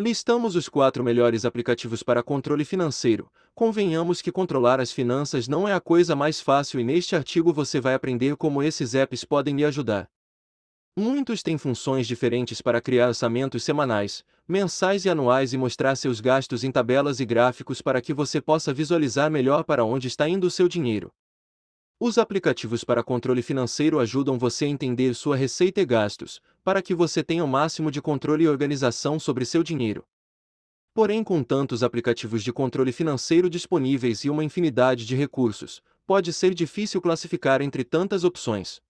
Listamos os quatro melhores aplicativos para controle financeiro. Convenhamos que controlar as finanças não é a coisa mais fácil e neste artigo você vai aprender como esses apps podem lhe ajudar. Muitos têm funções diferentes para criar orçamentos semanais, mensais e anuais e mostrar seus gastos em tabelas e gráficos para que você possa visualizar melhor para onde está indo o seu dinheiro. Os aplicativos para controle financeiro ajudam você a entender sua receita e gastos, para que você tenha o máximo de controle e organização sobre seu dinheiro. Porém, com tantos aplicativos de controle financeiro disponíveis e uma infinidade de recursos, pode ser difícil classificar entre tantas opções.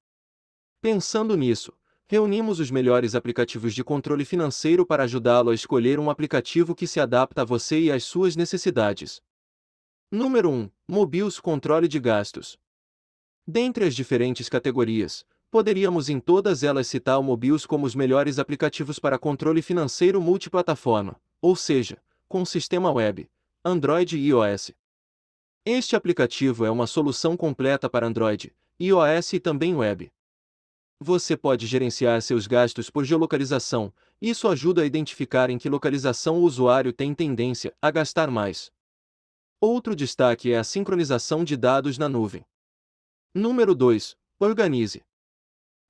Pensando nisso, reunimos os melhores aplicativos de controle financeiro para ajudá-lo a escolher um aplicativo que se adapta a você e às suas necessidades. Número 1. Mobius Controle de Gastos. Dentre as diferentes categorias, poderíamos em todas elas citar o Mobius como os melhores aplicativos para controle financeiro multiplataforma, ou seja, com sistema web, Android e iOS. Este aplicativo é uma solução completa para Android, iOS e também web. Você pode gerenciar seus gastos por geolocalização, isso ajuda a identificar em que localização o usuário tem tendência a gastar mais. Outro destaque é a sincronização de dados na nuvem. Número 2. Organize.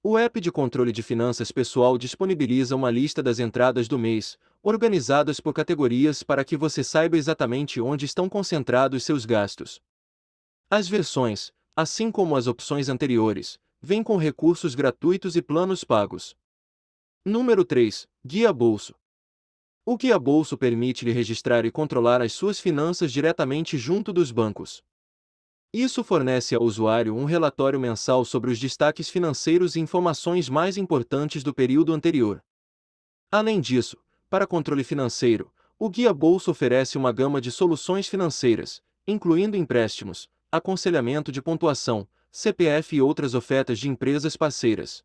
O app de controle de finanças pessoal disponibiliza uma lista das entradas do mês, organizadas por categorias para que você saiba exatamente onde estão concentrados seus gastos. As versões, assim como as opções anteriores, vêm com recursos gratuitos e planos pagos. Número 3. Guia Bolso. O Guia Bolso permite-lhe registrar e controlar as suas finanças diretamente junto dos bancos. Isso fornece ao usuário um relatório mensal sobre os destaques financeiros e informações mais importantes do período anterior. Além disso, para controle financeiro, o Guia Bolso oferece uma gama de soluções financeiras, incluindo empréstimos, aconselhamento de pontuação, CPF e outras ofertas de empresas parceiras.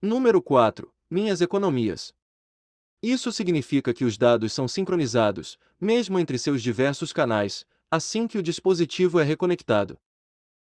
Número 4. Minhas economias. Isso significa que os dados são sincronizados, mesmo entre seus diversos canais, assim que o dispositivo é reconectado.